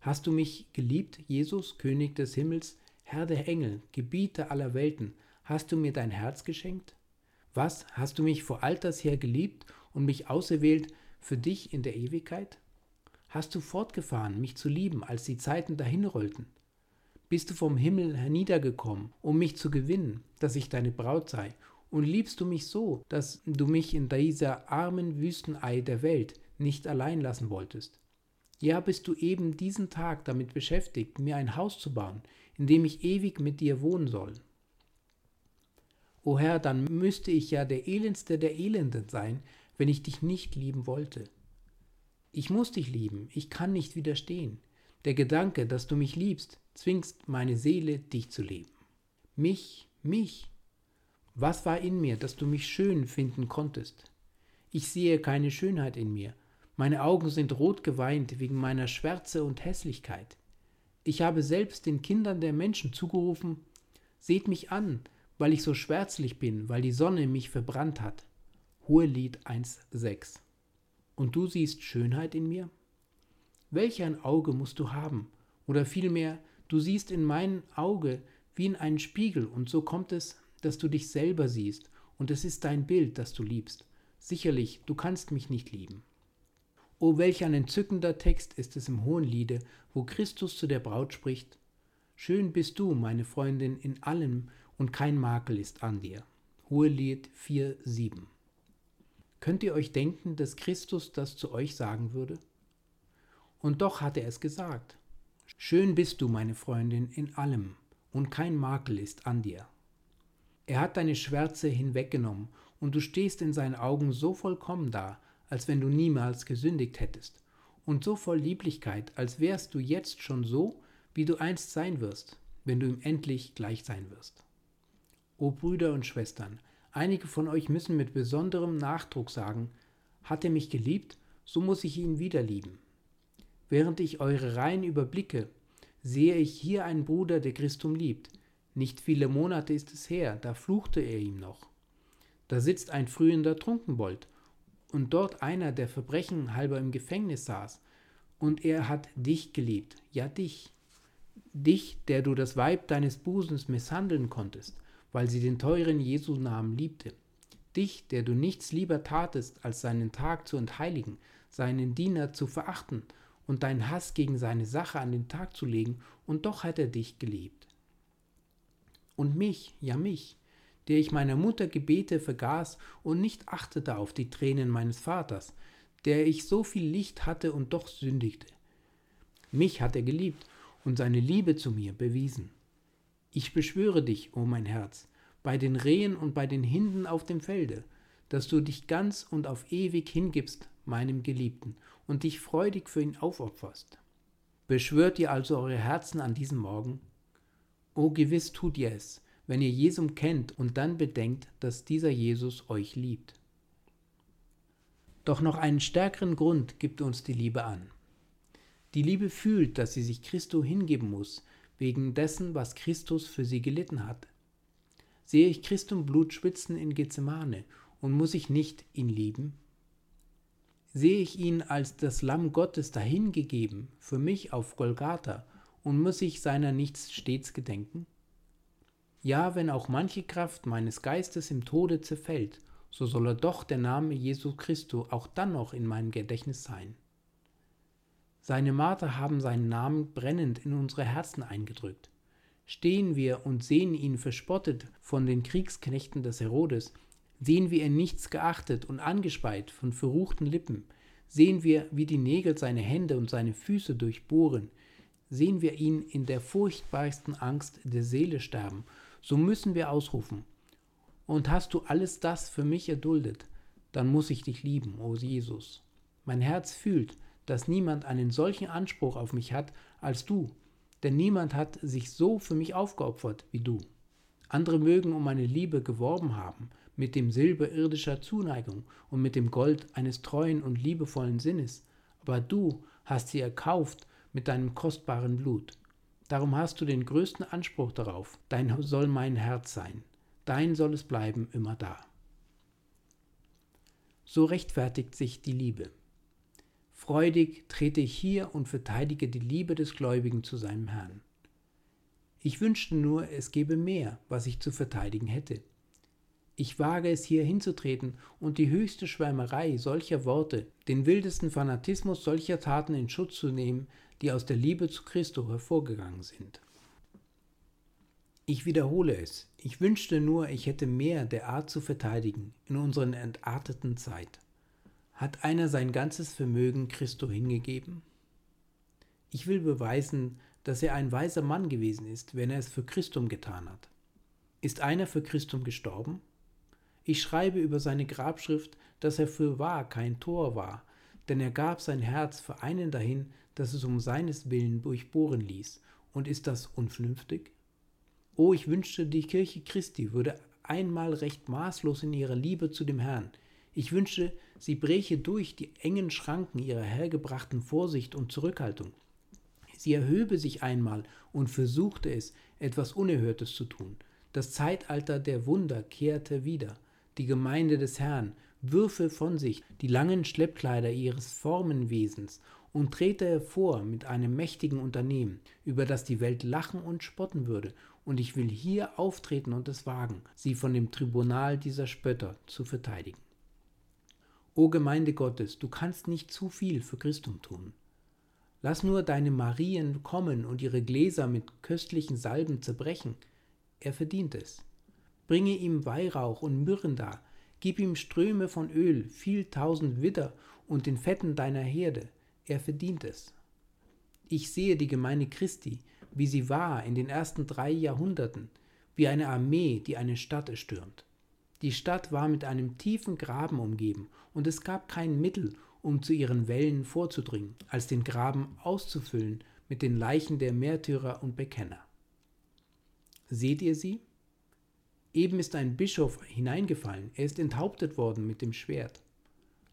Hast du mich geliebt, Jesus, König des Himmels, Herr der Engel, Gebieter aller Welten, hast du mir dein Herz geschenkt? Was, hast du mich vor Alters her geliebt und mich auserwählt für dich in der Ewigkeit? Hast du fortgefahren, mich zu lieben, als die Zeiten dahinrollten? Bist du vom Himmel herniedergekommen, um mich zu gewinnen, dass ich deine Braut sei? Und liebst du mich so, dass du mich in dieser armen Wüstenei der Welt nicht allein lassen wolltest? Ja, bist du eben diesen Tag damit beschäftigt, mir ein Haus zu bauen, in dem ich ewig mit dir wohnen soll. O Herr, dann müsste ich ja der elendste der Elenden sein, wenn ich dich nicht lieben wollte. Ich muss dich lieben, ich kann nicht widerstehen. Der Gedanke, dass du mich liebst, zwingst meine Seele, dich zu lieben. Mich, mich. Was war in mir, dass du mich schön finden konntest? Ich sehe keine Schönheit in mir. Meine Augen sind rot geweint wegen meiner Schwärze und Hässlichkeit. Ich habe selbst den Kindern der Menschen zugerufen, seht mich an, weil ich so schwärzlich bin, weil die Sonne mich verbrannt hat. Hohelied 1,6. Und du siehst Schönheit in mir? Welch ein Auge musst du haben? Oder vielmehr, du siehst in mein Auge wie in einen Spiegel, und so kommt es, dass du dich selber siehst, und es ist dein Bild, das du liebst. Sicherlich, du kannst mich nicht lieben. O welch ein entzückender Text ist es im Hohenliede, wo Christus zu der Braut spricht, Schön bist du, meine Freundin, in allem, und kein Makel ist an dir. Hohelied 4,7 Könnt ihr euch denken, dass Christus das zu euch sagen würde? Und doch hat er es gesagt. Schön bist du, meine Freundin, in allem, und kein Makel ist an dir. Er hat deine Schwärze hinweggenommen, und du stehst in seinen Augen so vollkommen da, als wenn du niemals gesündigt hättest, und so voll Lieblichkeit, als wärst du jetzt schon so, wie du einst sein wirst, wenn du ihm endlich gleich sein wirst. O Brüder und Schwestern, einige von euch müssen mit besonderem Nachdruck sagen, hat er mich geliebt, so muss ich ihn wieder lieben. Während ich eure Reihen überblicke, sehe ich hier einen Bruder, der Christum liebt. Nicht viele Monate ist es her, da fluchte er ihm noch. Da sitzt ein frühender Trunkenbold und dort einer, der Verbrechen halber im Gefängnis saß, und er hat dich geliebt, ja dich, dich, der du das Weib deines Busens misshandeln konntest, weil sie den teuren Jesu-Namen liebte, dich, der du nichts lieber tatest, als seinen Tag zu entheiligen, seinen Diener zu verachten und deinen Hass gegen seine Sache an den Tag zu legen, und doch hat er dich geliebt. Und mich, ja mich, der ich meiner Mutter Gebete vergaß und nicht achtete auf die Tränen meines Vaters, der ich so viel Licht hatte und doch sündigte. Mich hat er geliebt und seine Liebe zu mir bewiesen. Ich beschwöre dich, o oh mein Herz, bei den Rehen und bei den Hinden auf dem Felde, dass du dich ganz und auf ewig hingibst meinem Geliebten und dich freudig für ihn aufopferst. Beschwört ihr also eure Herzen an diesem Morgen? O gewiss tut ihr es, wenn ihr Jesum kennt und dann bedenkt, dass dieser Jesus euch liebt. Doch noch einen stärkeren Grund gibt uns die Liebe an. Die Liebe fühlt, dass sie sich Christo hingeben muss, wegen dessen, was Christus für sie gelitten hat. Sehe ich Christum Blut schwitzen in Gethsemane und muss ich nicht ihn lieben? Sehe ich ihn als das Lamm Gottes dahingegeben, für mich auf Golgatha, und muss ich seiner nicht stets gedenken? Ja, wenn auch manche Kraft meines Geistes im Tode zerfällt, so solle doch der Name Jesu Christo auch dann noch in meinem Gedächtnis sein. Seine Marter haben seinen Namen brennend in unsere Herzen eingedrückt. Stehen wir und sehen ihn verspottet von den Kriegsknechten des Herodes, sehen wir ihn nichts geachtet und angespeit von verruchten Lippen, sehen wir, wie die Nägel seine Hände und seine Füße durchbohren, sehen wir ihn in der furchtbarsten Angst der Seele sterben so müssen wir ausrufen. Und hast du alles das für mich erduldet, dann muss ich dich lieben, o Jesus. Mein Herz fühlt, dass niemand einen solchen Anspruch auf mich hat als du, denn niemand hat sich so für mich aufgeopfert wie du. Andere mögen um meine Liebe geworben haben, mit dem Silber irdischer Zuneigung und mit dem Gold eines treuen und liebevollen Sinnes, aber du hast sie erkauft mit deinem kostbaren Blut. Darum hast du den größten Anspruch darauf. Dein soll mein Herz sein. Dein soll es bleiben immer da. So rechtfertigt sich die Liebe. Freudig trete ich hier und verteidige die Liebe des Gläubigen zu seinem Herrn. Ich wünschte nur, es gäbe mehr, was ich zu verteidigen hätte. Ich wage es hier hinzutreten und die höchste Schwärmerei solcher Worte, den wildesten Fanatismus solcher Taten in Schutz zu nehmen, die aus der Liebe zu Christo hervorgegangen sind. Ich wiederhole es, ich wünschte nur, ich hätte mehr der Art zu verteidigen in unseren entarteten Zeit. Hat einer sein ganzes Vermögen Christo hingegeben? Ich will beweisen, dass er ein weiser Mann gewesen ist, wenn er es für Christum getan hat. Ist einer für Christum gestorben? Ich schreibe über seine Grabschrift, dass er für wahr kein Tor war, denn er gab sein Herz für einen dahin, dass es um seines Willen durchbohren ließ. Und ist das unvernünftig? Oh, ich wünschte, die Kirche Christi würde einmal recht maßlos in ihrer Liebe zu dem Herrn. Ich wünschte, sie bräche durch die engen Schranken ihrer hergebrachten Vorsicht und Zurückhaltung. Sie erhöbe sich einmal und versuchte es, etwas Unerhörtes zu tun. Das Zeitalter der Wunder kehrte wieder. Die Gemeinde des Herrn würfe von sich die langen Schleppkleider ihres Formenwesens und trete hervor mit einem mächtigen Unternehmen, über das die Welt lachen und spotten würde, und ich will hier auftreten und es wagen, sie von dem Tribunal dieser Spötter zu verteidigen. O Gemeinde Gottes, du kannst nicht zu viel für Christum tun. Lass nur deine Marien kommen und ihre Gläser mit köstlichen Salben zerbrechen. Er verdient es. Bringe ihm Weihrauch und Myrrhen dar, gib ihm Ströme von Öl, viel tausend Widder und den Fetten deiner Herde. Er verdient es. Ich sehe die Gemeinde Christi, wie sie war in den ersten drei Jahrhunderten, wie eine Armee, die eine Stadt erstürmt. Die Stadt war mit einem tiefen Graben umgeben, und es gab kein Mittel, um zu ihren Wellen vorzudringen, als den Graben auszufüllen mit den Leichen der Märtyrer und Bekenner. Seht ihr sie? Eben ist ein Bischof hineingefallen, er ist enthauptet worden mit dem Schwert.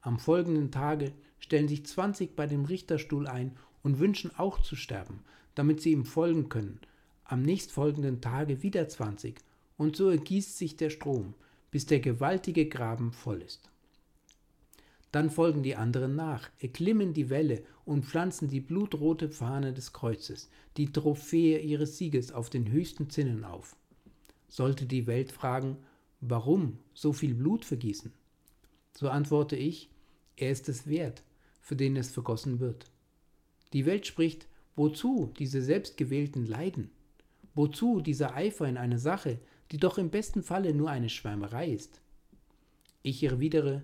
Am folgenden Tage stellen sich zwanzig bei dem Richterstuhl ein und wünschen auch zu sterben, damit sie ihm folgen können. Am nächstfolgenden Tage wieder zwanzig, und so ergießt sich der Strom, bis der gewaltige Graben voll ist. Dann folgen die anderen nach, erklimmen die Welle und pflanzen die blutrote Fahne des Kreuzes, die Trophäe ihres Sieges auf den höchsten Zinnen auf. Sollte die Welt fragen, warum so viel Blut vergießen? So antworte ich, er ist es wert, für den es vergossen wird. Die Welt spricht, wozu diese selbstgewählten Leiden? Wozu dieser Eifer in eine Sache, die doch im besten Falle nur eine Schwärmerei ist? Ich erwidere,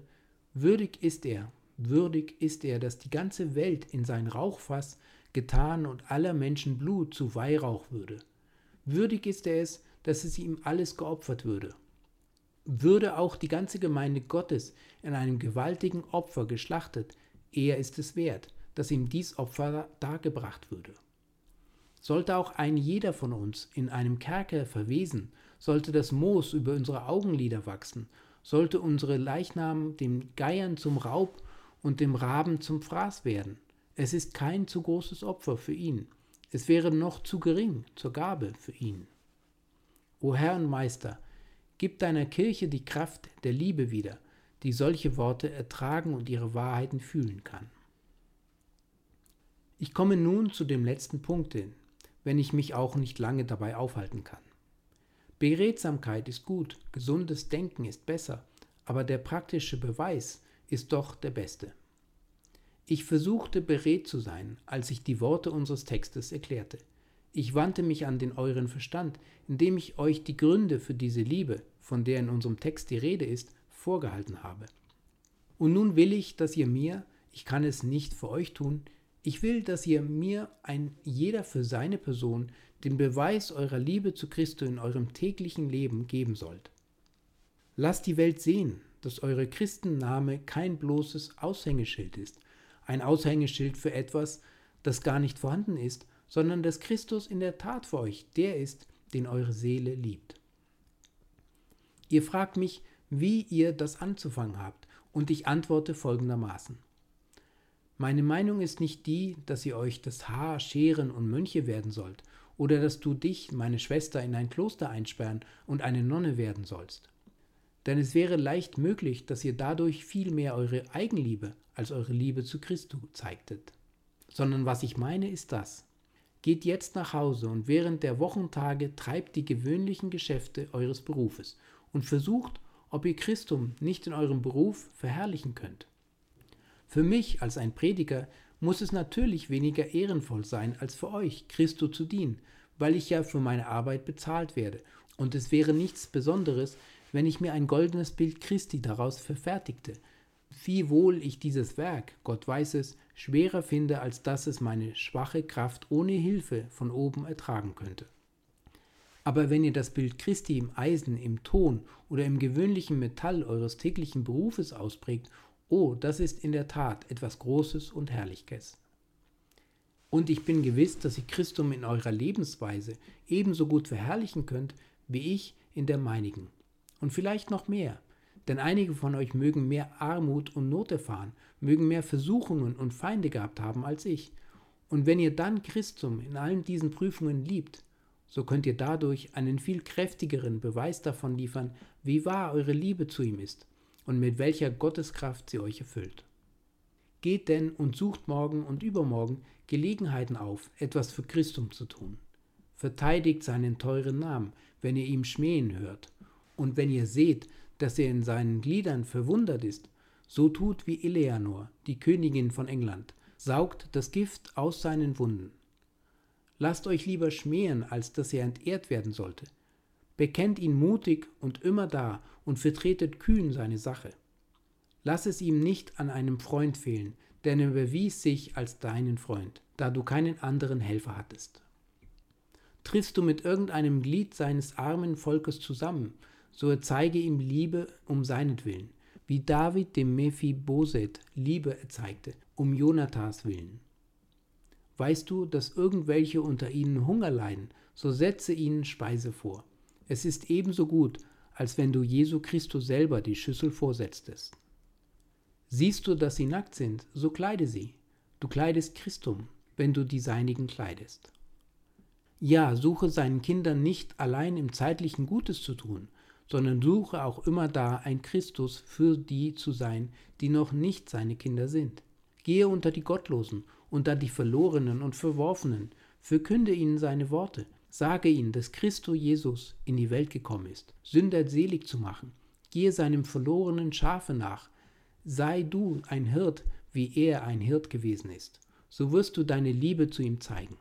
Würdig ist er, würdig ist er, dass die ganze Welt in sein Rauchfass getan und aller Menschen Blut zu Weihrauch würde. Würdig ist er es, dass es ihm alles geopfert würde. Würde auch die ganze Gemeinde Gottes in einem gewaltigen Opfer geschlachtet, er ist es wert, dass ihm dies Opfer dargebracht würde. Sollte auch ein jeder von uns in einem Kerker verwesen, sollte das Moos über unsere Augenlider wachsen sollte unsere Leichnam dem Geiern zum Raub und dem Raben zum Fraß werden. Es ist kein zu großes Opfer für ihn. Es wäre noch zu gering zur Gabe für ihn. O Herr und Meister, gib deiner Kirche die Kraft der Liebe wieder, die solche Worte ertragen und ihre Wahrheiten fühlen kann. Ich komme nun zu dem letzten Punkt hin, wenn ich mich auch nicht lange dabei aufhalten kann. Beredsamkeit ist gut, gesundes Denken ist besser, aber der praktische Beweis ist doch der beste. Ich versuchte beredt zu sein, als ich die Worte unseres Textes erklärte. Ich wandte mich an den euren Verstand, indem ich euch die Gründe für diese Liebe, von der in unserem Text die Rede ist, vorgehalten habe. Und nun will ich, dass ihr mir, ich kann es nicht für euch tun, ich will, dass ihr mir ein jeder für seine Person den Beweis eurer Liebe zu Christo in eurem täglichen Leben geben sollt. Lasst die Welt sehen, dass eure Christenname kein bloßes Aushängeschild ist, ein Aushängeschild für etwas, das gar nicht vorhanden ist, sondern dass Christus in der Tat für euch der ist, den eure Seele liebt. Ihr fragt mich, wie ihr das anzufangen habt, und ich antworte folgendermaßen. Meine Meinung ist nicht die, dass ihr euch das Haar scheren und Mönche werden sollt, oder dass du dich, meine Schwester, in ein Kloster einsperren und eine Nonne werden sollst. Denn es wäre leicht möglich, dass ihr dadurch viel mehr eure Eigenliebe als eure Liebe zu Christus zeigtet. Sondern was ich meine ist das. Geht jetzt nach Hause und während der Wochentage treibt die gewöhnlichen Geschäfte eures Berufes und versucht, ob ihr Christum nicht in eurem Beruf verherrlichen könnt. Für mich als ein Prediger muss es natürlich weniger ehrenvoll sein als für euch, Christo zu dienen, weil ich ja für meine Arbeit bezahlt werde. Und es wäre nichts Besonderes, wenn ich mir ein goldenes Bild Christi daraus verfertigte. Wie wohl ich dieses Werk, Gott weiß es, schwerer finde, als dass es meine schwache Kraft ohne Hilfe von oben ertragen könnte. Aber wenn ihr das Bild Christi im Eisen, im Ton oder im gewöhnlichen Metall eures täglichen Berufes ausprägt, oh, das ist in der Tat etwas Großes und Herrliches. Und ich bin gewiss, dass ihr Christum in eurer Lebensweise ebenso gut verherrlichen könnt, wie ich in der meinigen. Und vielleicht noch mehr, denn einige von euch mögen mehr Armut und Not erfahren, mögen mehr Versuchungen und Feinde gehabt haben als ich. Und wenn ihr dann Christum in allen diesen Prüfungen liebt, so könnt ihr dadurch einen viel kräftigeren Beweis davon liefern, wie wahr eure Liebe zu ihm ist und mit welcher Gotteskraft sie euch erfüllt. Geht denn und sucht morgen und übermorgen Gelegenheiten auf, etwas für Christum zu tun. Verteidigt seinen teuren Namen, wenn ihr ihm schmähen hört. Und wenn ihr seht, dass er in seinen Gliedern verwundert ist, so tut wie Eleanor, die Königin von England, saugt das Gift aus seinen Wunden. Lasst euch lieber schmähen, als dass er entehrt werden sollte. Bekennt ihn mutig und immer da und vertretet kühn seine Sache. Lass es ihm nicht an einem Freund fehlen, denn er bewies sich als deinen Freund, da du keinen anderen Helfer hattest. Triffst du mit irgendeinem Glied seines armen Volkes zusammen, so erzeige ihm Liebe um seinetwillen, wie David dem Mephiboset Liebe erzeigte, um Jonathas willen. Weißt du, dass irgendwelche unter ihnen Hunger leiden, so setze ihnen Speise vor. Es ist ebenso gut, als wenn du Jesu Christus selber die Schüssel vorsetztest. Siehst du, dass sie nackt sind, so kleide sie. Du kleidest Christum, wenn du die Seinigen kleidest. Ja, suche seinen Kindern nicht allein im zeitlichen Gutes zu tun, sondern suche auch immer da ein Christus für die zu sein, die noch nicht seine Kinder sind. Gehe unter die Gottlosen, unter die Verlorenen und Verworfenen, verkünde ihnen seine Worte, sage ihnen, dass Christo Jesus in die Welt gekommen ist, Sünder selig zu machen. Gehe seinem verlorenen Schafe nach, sei du ein Hirt, wie er ein Hirt gewesen ist, so wirst du deine Liebe zu ihm zeigen.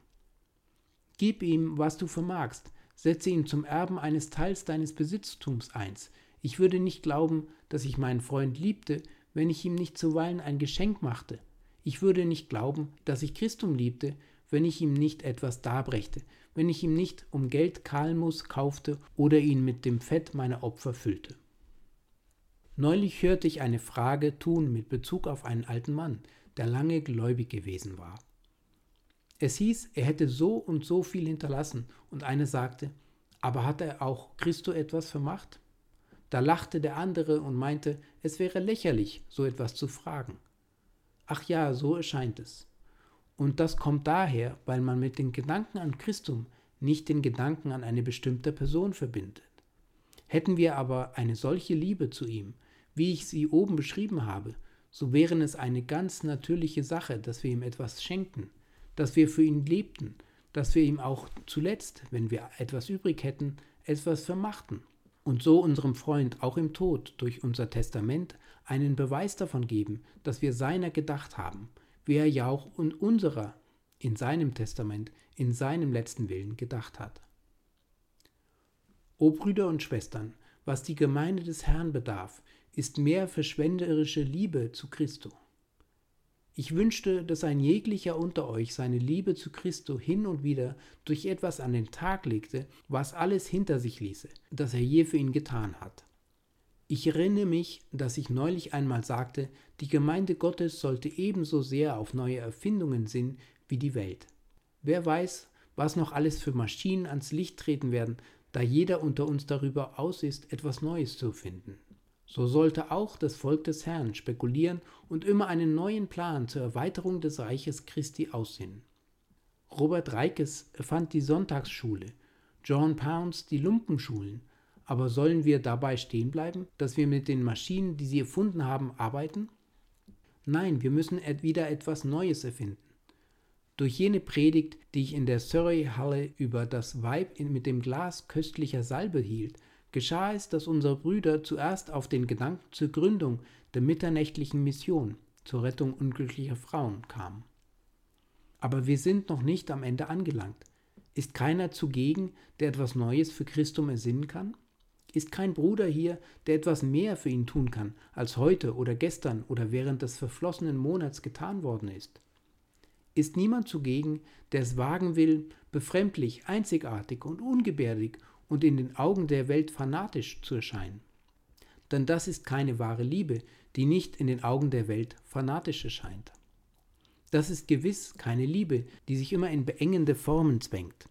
Gib ihm, was du vermagst, setze ihn zum Erben eines Teils deines Besitztums eins. Ich würde nicht glauben, dass ich meinen Freund liebte, wenn ich ihm nicht zuweilen ein Geschenk machte. Ich würde nicht glauben, dass ich Christum liebte, wenn ich ihm nicht etwas darbrächte, wenn ich ihm nicht um Geld Kalmus kaufte oder ihn mit dem Fett meiner Opfer füllte. Neulich hörte ich eine Frage tun mit Bezug auf einen alten Mann, der lange gläubig gewesen war. Es hieß, er hätte so und so viel hinterlassen, und einer sagte, aber hat er auch Christo etwas vermacht? Da lachte der andere und meinte, es wäre lächerlich, so etwas zu fragen. Ach ja, so erscheint es. Und das kommt daher, weil man mit den Gedanken an Christum nicht den Gedanken an eine bestimmte Person verbindet. Hätten wir aber eine solche Liebe zu ihm, wie ich sie oben beschrieben habe, so wären es eine ganz natürliche Sache, dass wir ihm etwas schenken, dass wir für ihn lebten, dass wir ihm auch zuletzt, wenn wir etwas übrig hätten, etwas vermachten und so unserem Freund auch im Tod durch unser Testament einen Beweis davon geben, dass wir seiner gedacht haben, wie er ja auch in unserer, in seinem Testament, in seinem letzten Willen gedacht hat. O Brüder und Schwestern, was die Gemeinde des Herrn bedarf, ist mehr verschwenderische Liebe zu Christo. Ich wünschte, dass ein jeglicher unter euch seine Liebe zu Christo hin und wieder durch etwas an den Tag legte, was alles hinter sich ließe, das er je für ihn getan hat. Ich erinnere mich, dass ich neulich einmal sagte, die Gemeinde Gottes sollte ebenso sehr auf neue Erfindungen sinnen wie die Welt. Wer weiß, was noch alles für Maschinen ans Licht treten werden, da jeder unter uns darüber aus ist, etwas Neues zu finden. So sollte auch das Volk des Herrn spekulieren und immer einen neuen Plan zur Erweiterung des Reiches Christi aussinnen. Robert Reikes erfand die Sonntagsschule, John Pounds die Lumpenschulen, aber sollen wir dabei stehen bleiben, dass wir mit den Maschinen, die sie erfunden haben, arbeiten? Nein, wir müssen wieder etwas Neues erfinden. Durch jene Predigt, die ich in der Surrey-Halle über das Weib mit dem Glas köstlicher Salbe hielt, geschah es, dass unsere Brüder zuerst auf den Gedanken zur Gründung der mitternächtlichen Mission zur Rettung unglücklicher Frauen kamen. Aber wir sind noch nicht am Ende angelangt. Ist keiner zugegen, der etwas Neues für Christum ersinnen kann? Ist kein Bruder hier, der etwas mehr für ihn tun kann, als heute oder gestern oder während des verflossenen Monats getan worden ist? Ist niemand zugegen, der es wagen will, befremdlich, einzigartig und ungebärdig und in den Augen der Welt fanatisch zu erscheinen? Denn das ist keine wahre Liebe, die nicht in den Augen der Welt fanatisch erscheint. Das ist gewiss keine Liebe, die sich immer in beengende Formen zwängt.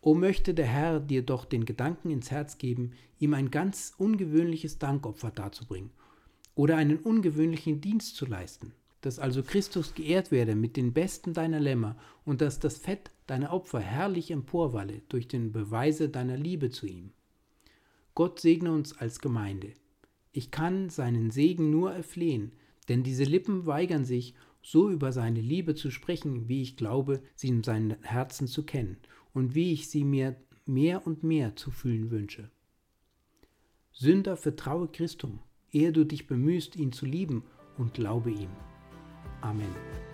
O möchte der Herr dir doch den Gedanken ins Herz geben, ihm ein ganz ungewöhnliches Dankopfer darzubringen oder einen ungewöhnlichen Dienst zu leisten, dass also Christus geehrt werde mit den besten deiner Lämmer und dass das Fett deiner Opfer herrlich emporwalle durch den Beweise deiner Liebe zu ihm. Gott segne uns als Gemeinde. Ich kann seinen Segen nur erflehen, denn diese Lippen weigern sich, so über seine Liebe zu sprechen, wie ich glaube, sie in seinem Herzen zu kennen und wie ich sie mir mehr und mehr zu fühlen wünsche. Sünder, vertraue Christum, ehe du dich bemühst, ihn zu lieben, und glaube ihm. Amen.